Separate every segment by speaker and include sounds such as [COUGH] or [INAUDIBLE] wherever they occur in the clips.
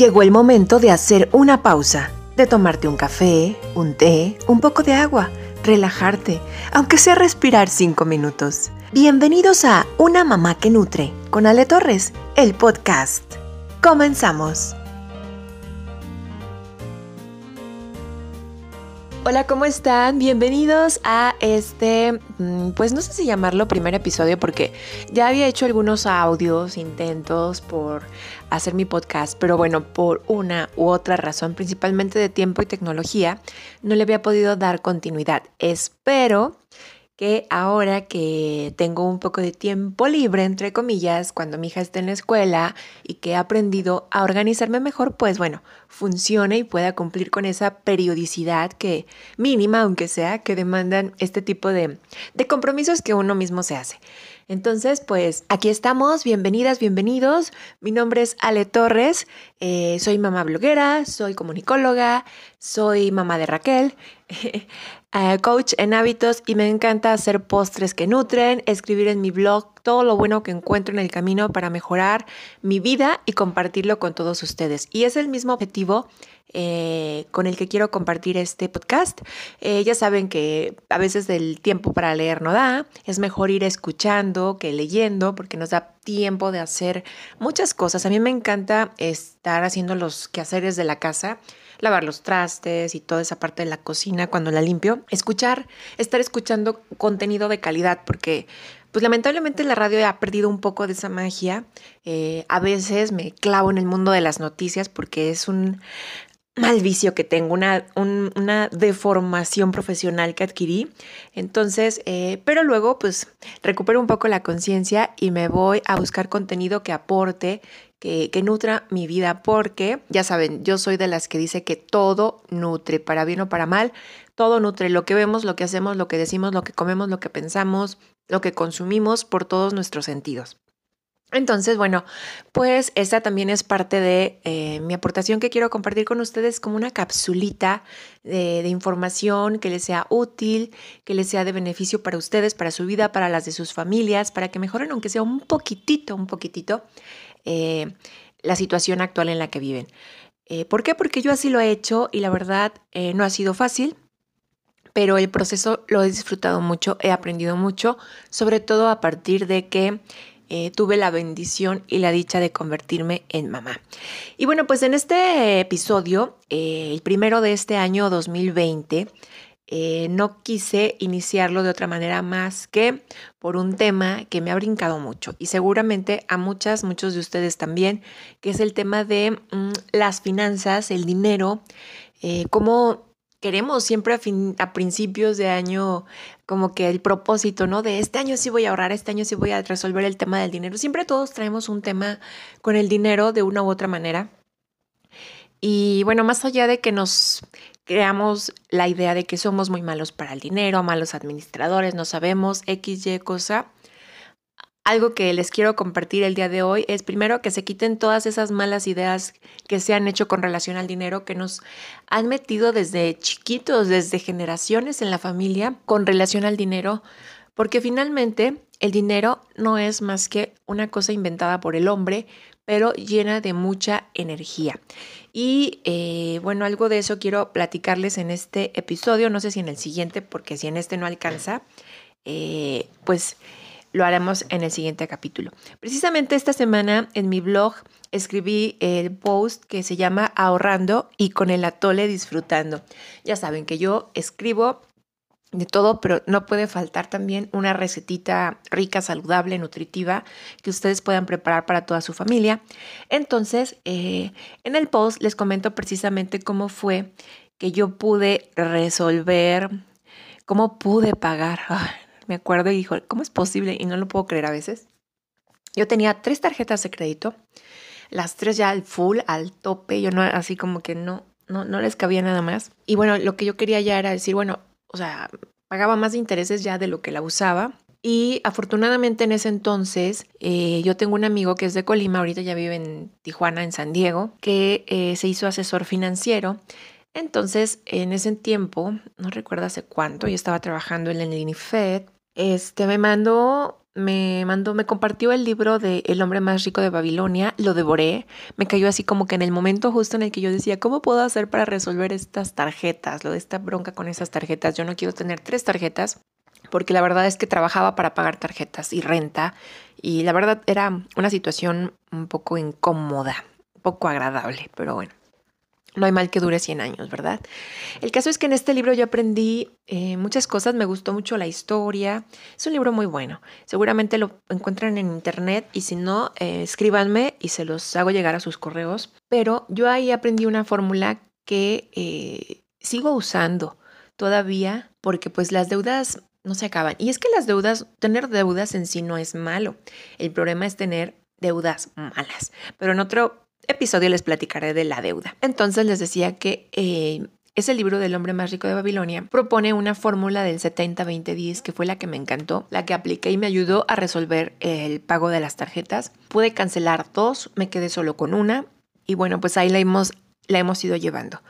Speaker 1: Llegó el momento de hacer una pausa, de tomarte un café, un té, un poco de agua, relajarte, aunque sea respirar cinco minutos. Bienvenidos a Una Mamá que Nutre con Ale Torres, el podcast. Comenzamos. Hola, ¿cómo están? Bienvenidos a este, mm, pues no sé si llamarlo primer episodio porque ya había hecho algunos audios, intentos por hacer mi podcast, pero bueno, por una u otra razón, principalmente de tiempo y tecnología, no le había podido dar continuidad. Espero que ahora que tengo un poco de tiempo libre, entre comillas, cuando mi hija esté en la escuela y que he aprendido a organizarme mejor, pues bueno, funcione y pueda cumplir con esa periodicidad que mínima, aunque sea, que demandan este tipo de, de compromisos que uno mismo se hace. Entonces, pues aquí estamos, bienvenidas, bienvenidos. Mi nombre es Ale Torres, eh, soy mamá bloguera, soy comunicóloga, soy mamá de Raquel. [LAUGHS] Eh, coach en hábitos y me encanta hacer postres que nutren, escribir en mi blog todo lo bueno que encuentro en el camino para mejorar mi vida y compartirlo con todos ustedes. Y es el mismo objetivo eh, con el que quiero compartir este podcast. Eh, ya saben que a veces el tiempo para leer no da, es mejor ir escuchando que leyendo porque nos da tiempo de hacer muchas cosas. A mí me encanta estar haciendo los quehaceres de la casa lavar los trastes y toda esa parte de la cocina cuando la limpio, escuchar, estar escuchando contenido de calidad, porque pues lamentablemente la radio ha perdido un poco de esa magia. Eh, a veces me clavo en el mundo de las noticias porque es un mal vicio que tengo, una, una deformación profesional que adquirí. Entonces, eh, pero luego pues recupero un poco la conciencia y me voy a buscar contenido que aporte, que, nutra mi vida, porque ya saben, yo soy de las que dice que todo nutre, para bien o para mal, todo nutre, lo que vemos, lo que hacemos, lo que decimos, lo que comemos, lo que pensamos, lo que consumimos por todos nuestros sentidos. Entonces, bueno, pues esta también es parte de eh, mi aportación que quiero compartir con ustedes como una capsulita de, de, información que les sea útil, que les sea de beneficio para ustedes, para su vida, para las de sus familias, para que mejoren, aunque sea un poquitito, un poquitito, eh, la situación actual en la que viven. Eh, ¿Por qué? Porque yo así lo he hecho y la verdad eh, no ha sido fácil, pero el proceso lo he disfrutado mucho, he aprendido mucho, sobre todo a partir de que tuve la bendición y la dicha de convertirme en mamá. Y bueno, pues en este episodio, el primero de este año 2020, eh, no quise iniciarlo de otra manera más que por un tema que me ha brincado mucho y seguramente a muchas, muchos de ustedes también, que es el tema de mm, las finanzas, el dinero, eh, cómo queremos siempre a, fin, a, principios de año como que el propósito, ¿no? De este año sí voy a ahorrar, este año sí voy a resolver el tema del dinero. Siempre todos traemos un tema con el dinero de una u otra manera. Y bueno, más allá de que nos creamos la idea de que somos muy malos para el dinero, malos administradores, no sabemos X, Y cosa. Algo que les quiero compartir el día de hoy es primero que se quiten todas esas malas ideas que se han hecho con relación al dinero, que nos han metido desde chiquitos, desde generaciones en la familia con relación al dinero, porque finalmente el dinero no es más que una cosa inventada por el hombre, pero llena de mucha energía. Y eh, bueno, algo de eso quiero platicarles en este episodio, no sé si en el siguiente, porque si en este no alcanza, eh, pues lo haremos en el siguiente capítulo. Precisamente esta semana en mi blog escribí el post que se llama Ahorrando y con el atole disfrutando. Ya saben que yo escribo de todo, pero no puede faltar también una recetita rica, saludable, nutritiva que ustedes puedan preparar para toda su familia. Entonces, eh, en el post les comento precisamente cómo fue que yo pude resolver, cómo pude pagar. me acuerdo y dijo, ¿cómo es posible? Y no lo puedo creer a veces. Yo tenía tres tarjetas de crédito, las tres ya al full, al tope, yo no, así como que no, no, no les cabía nada más. Y bueno, lo que yo quería ya era decir, bueno, o sea, pagaba más intereses ya de lo que la usaba. Y afortunadamente en ese entonces eh, yo tengo un amigo que es de Colima, ahorita ya vive en Tijuana, en San Diego, que eh, se hizo asesor financiero. Entonces, en ese tiempo, no recuerdo hace cuánto, yo estaba trabajando en el INIFED, este, me mandó me mandó, me compartió el libro de El hombre más rico de Babilonia, lo devoré, me cayó así como que en el momento justo en el que yo decía, ¿cómo puedo hacer para resolver estas tarjetas? Lo de esta bronca con esas tarjetas, yo no quiero tener tres tarjetas, porque la verdad es que trabajaba para pagar tarjetas y renta, y la verdad era una situación un poco incómoda, poco agradable, pero bueno. No hay mal que dure 100 años, ¿verdad? El caso es que en este libro yo aprendí eh, muchas cosas, me gustó mucho la historia. Es un libro muy bueno. Seguramente lo encuentran en internet y si no, eh, escríbanme y se los hago llegar a sus correos. Pero yo ahí aprendí una fórmula que eh, sigo usando todavía porque pues las deudas no se acaban. Y es que las deudas, tener deudas en sí no es malo. El problema es tener deudas malas. Pero en otro episodio les platicaré de la deuda. Entonces les decía que eh, ese libro del hombre más rico de Babilonia propone una fórmula del 70-20-10 que fue la que me encantó, la que apliqué y me ayudó a resolver el pago de las tarjetas. Pude cancelar dos, me quedé solo con una y bueno, pues ahí la hemos, la hemos ido llevando.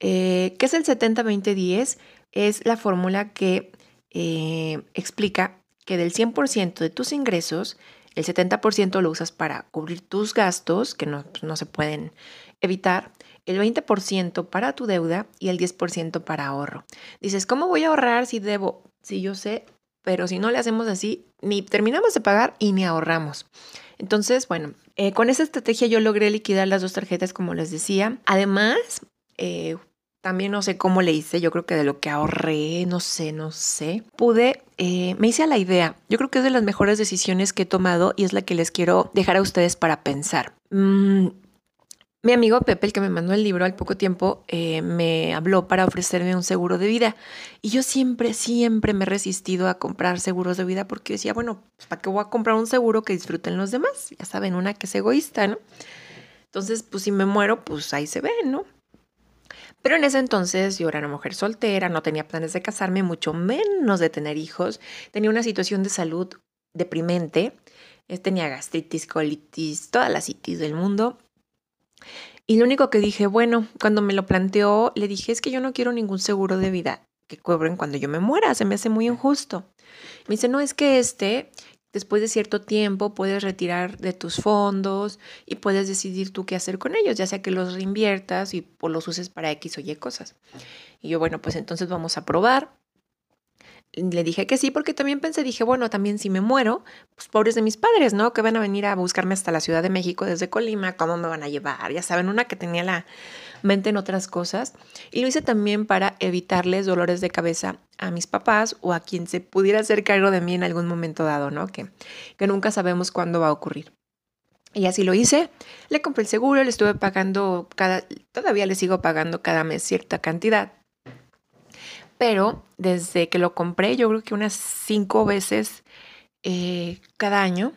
Speaker 1: Eh, ¿Qué es el 70-20-10? Es la fórmula que eh, explica que del 100% de tus ingresos, el 70% lo usas para cubrir tus gastos, que no, pues, se pueden evitar, el 20% para tu deuda y el 10% para ahorro. Dices, ¿cómo voy a ahorrar si debo? Si yo sé, pero si no le hacemos así, ni terminamos de pagar y ni ahorramos. Entonces, bueno, eh, con esa estrategia yo logré liquidar las dos tarjetas, como les decía. Además, eh, también no sé cómo le hice, yo creo que de lo que ahorré, no sé, no sé. Pude, eh, me hice a la idea. Yo creo que es de las mejores decisiones que he tomado y es la que les quiero dejar a ustedes para pensar. Mm, mi amigo Pepe, el que me mandó el libro al poco tiempo, eh, me habló para ofrecerme un seguro de vida. Y yo siempre, siempre me he resistido a comprar seguros de vida porque decía, bueno, pues, ¿para qué voy a comprar un seguro que disfruten los demás? Ya saben, una que es egoísta, ¿no? Entonces, pues si me muero, pues ahí se ve, ¿no? Pero en ese entonces yo era una mujer soltera, no tenía planes de casarme, mucho menos de tener hijos. Tenía una situación de salud deprimente. Tenía gastritis, colitis, todas las citis del mundo. Y lo único que dije, bueno, cuando me lo planteó, le dije, es que yo no quiero ningún seguro de vida que cobren cuando yo me muera, se me hace muy injusto. Me dice, no, es que este Después de cierto tiempo puedes retirar de tus fondos y puedes decidir tú qué hacer con ellos, ya sea que los reinviertas y o los uses para X o Y cosas. Y yo, bueno, pues entonces vamos a probar. Le dije que sí, porque también pensé, dije, bueno, también si me muero, pues pobres de mis padres, ¿no? Que van a venir a buscarme hasta la Ciudad de México desde Colima, ¿cómo me van a llevar? Ya saben, una que tenía la mente en otras cosas. Y lo hice también para evitarles dolores de cabeza a mis papás o a quien se pudiera hacer cargo de mí en algún momento dado, ¿no? Que, que nunca sabemos cuándo va a ocurrir. Y así lo hice. Le compré el seguro, le estuve pagando cada, todavía le sigo pagando cada mes cierta cantidad. Pero desde que lo compré, yo creo que unas cinco veces eh, cada año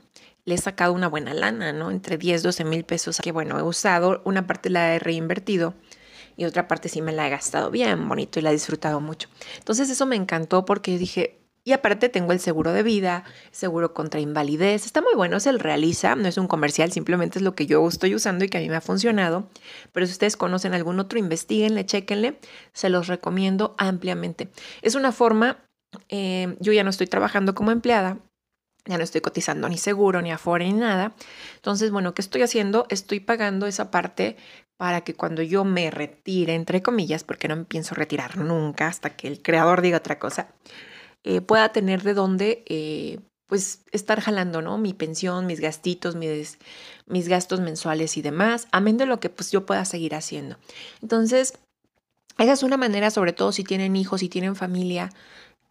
Speaker 1: le he sacado una buena lana, ¿no? Entre 10, 12 mil pesos que, bueno, he usado, una parte la he reinvertido y otra parte sí me la he gastado bien bonito y la he disfrutado mucho. Entonces eso me encantó porque dije, y aparte tengo el seguro de vida, seguro contra invalidez, está muy bueno, es el Realiza, no es un comercial, simplemente es lo que yo estoy usando y que a mí me ha funcionado, pero si ustedes conocen algún otro, investiguenle, chequenle, se los recomiendo ampliamente. Es una forma, eh, yo ya no estoy trabajando como empleada, ya no estoy cotizando ni seguro, ni afuera, ni nada. Entonces, bueno, ¿qué estoy haciendo? Estoy pagando esa parte para que cuando yo me retire, entre comillas, porque no me pienso retirar nunca hasta que el creador diga otra cosa, eh, pueda tener de dónde, eh, pues, estar jalando, ¿no? Mi pensión, mis gastitos, mis, mis gastos mensuales y demás, amén de lo que pues yo pueda seguir haciendo. Entonces, esa es una manera, sobre todo si tienen hijos, si tienen familia,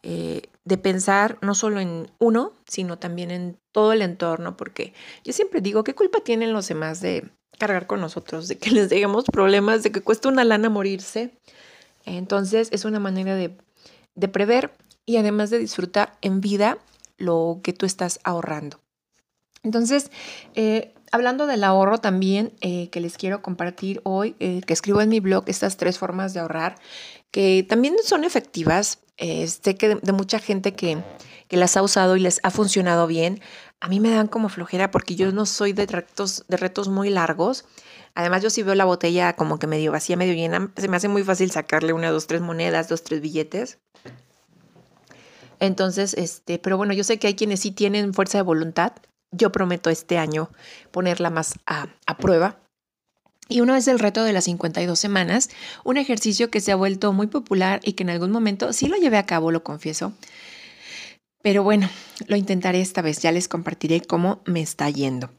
Speaker 1: eh, de pensar no solo en uno, sino también en todo el entorno, porque yo siempre digo, ¿qué culpa tienen los demás de cargar con nosotros, de que les dejemos problemas, de que cuesta una lana morirse? Entonces es una manera de, prever y además de disfrutar en vida lo que tú estás ahorrando. Entonces, eh, hablando del ahorro también, eh, que les quiero compartir hoy, que escribo en mi blog estas tres formas de ahorrar, que también son efectivas, eh, sé que de, mucha gente que, que, las ha usado y les ha funcionado bien, a mí me dan como flojera porque yo no soy de retos, de retos muy largos. Además, yo si veo la botella como que medio vacía, medio llena, se me hace muy fácil sacarle una, dos, tres monedas, dos, tres billetes. Entonces, este, pero bueno, yo sé que hay quienes sí tienen fuerza de voluntad. Yo prometo este año ponerla más a, a prueba. Y uno es el reto de las 52 semanas, un ejercicio que se ha vuelto muy popular y que en algún momento sí lo llevé a cabo, lo confieso. Pero bueno, lo intentaré esta vez, ya les compartiré cómo me está yendo.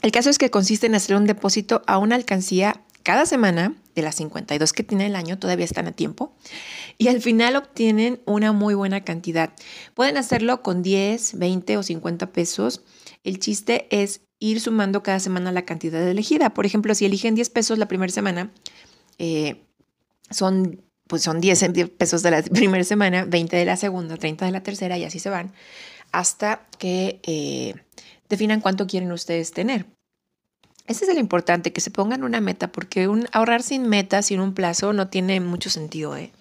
Speaker 1: El caso es que consiste en hacer un depósito a una alcancía cada semana de las 52 que tiene el año, todavía están a tiempo, y al final obtienen una muy buena cantidad. Pueden hacerlo con 10, 20 o 50 pesos. El chiste es ir sumando cada semana la cantidad elegida. Por ejemplo, si eligen 10 pesos la primera semana, eh, son pues son 10 pesos de la [LAUGHS] primera semana, 20 de la segunda, 30 de la tercera y así se van hasta que eh, definan cuánto quieren ustedes tener. Ese es el importante, que se pongan una meta, porque ahorrar sin meta, sin un plazo, no tiene mucho sentido. ¿eh?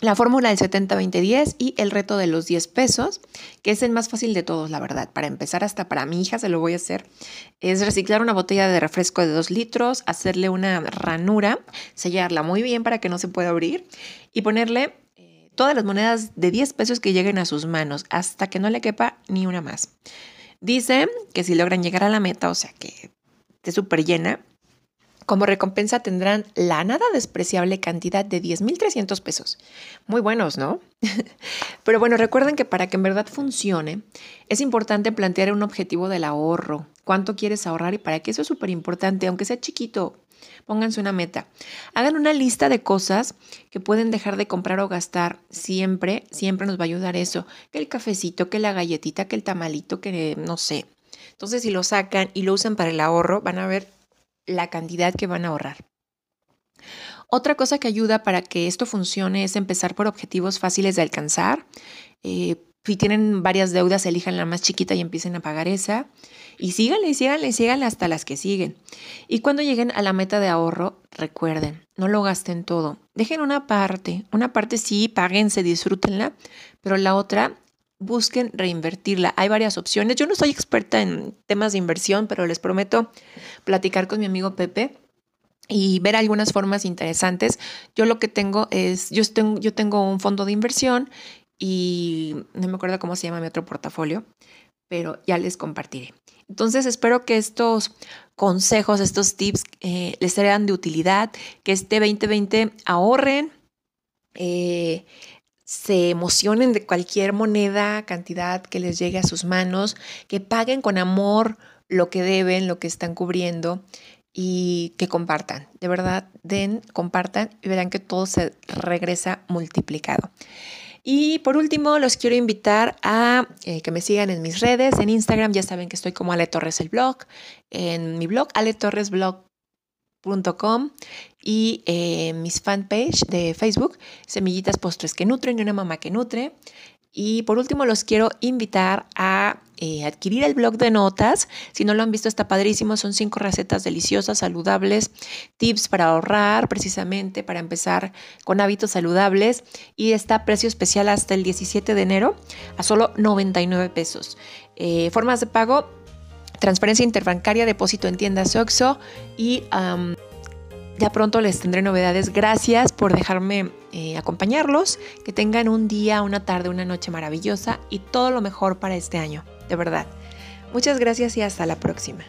Speaker 1: la fórmula del 70-20-10 y el reto de los 10 pesos, que es el más fácil de todos, la verdad. Para empezar, hasta para mi hija se lo voy a hacer. Es reciclar una botella de refresco de 2 litros, hacerle una ranura, sellarla muy bien para que no se pueda abrir y ponerle eh, todas las monedas de 10 pesos que lleguen a sus manos hasta que no le quepa ni una más. Dice que si logran llegar a la meta, o sea que esté súper llena, como recompensa tendrán la nada despreciable cantidad de 10.300 pesos. Muy buenos, ¿no? [LAUGHS] Pero bueno, recuerden que para que en verdad funcione, es importante plantear un objetivo del ahorro. ¿Cuánto quieres ahorrar? Y para que eso es súper importante, aunque sea chiquito, pónganse una meta. Hagan una lista de cosas que pueden dejar de comprar o gastar. Siempre, siempre nos va a ayudar eso. Que el cafecito, que la galletita, que el tamalito, que no sé. Entonces, si lo sacan y lo usan para el ahorro, van a ver la cantidad que van a ahorrar. Otra cosa que ayuda para que esto funcione es empezar por objetivos fáciles de alcanzar. Eh, si tienen varias deudas, elijan la más chiquita y empiecen a pagar esa. Y síganle, síganle, síganle hasta las que siguen. Y cuando lleguen a la meta de ahorro, recuerden, no lo gasten todo. Dejen una parte. Una parte sí, páguense, disfrútenla. Pero la otra, busquen reinvertirla. Hay varias opciones. Yo no soy experta en temas de inversión, pero les prometo platicar con mi amigo Pepe y ver algunas formas interesantes. Yo lo que tengo es, yo tengo, yo tengo un fondo de inversión y no me acuerdo cómo se llama mi otro portafolio, pero ya les compartiré. Entonces espero que estos consejos, estos tips eh, les sean de utilidad, que este 2020 ahorren. Eh, se emocionen de cualquier moneda, cantidad que les llegue a sus manos, que paguen con amor lo que deben, lo que están cubriendo y que compartan. De verdad, den, compartan y verán que todo se regresa multiplicado. Y por último, los quiero invitar a eh, que me sigan en mis redes. En Instagram ya saben que estoy como Ale Torres el blog. En mi blog, Ale Torres Blog Com y eh, mis fanpage de Facebook, Semillitas Postres que Nutren y una mamá que nutre. Y por último, los quiero invitar a eh, adquirir el blog de notas. Si no lo han visto, está padrísimo. Son cinco recetas deliciosas, saludables, tips para ahorrar, precisamente para empezar con hábitos saludables. Y está a precio especial hasta el 17 de enero a solo 99 pesos. Eh, formas de pago transferencia interbancaria, depósito en tiendas OXO y ya pronto les tendré novedades. Gracias por dejarme eh, acompañarlos. Que tengan un día, una tarde, una noche maravillosa y todo lo mejor para este año, de verdad. Muchas gracias y hasta la próxima.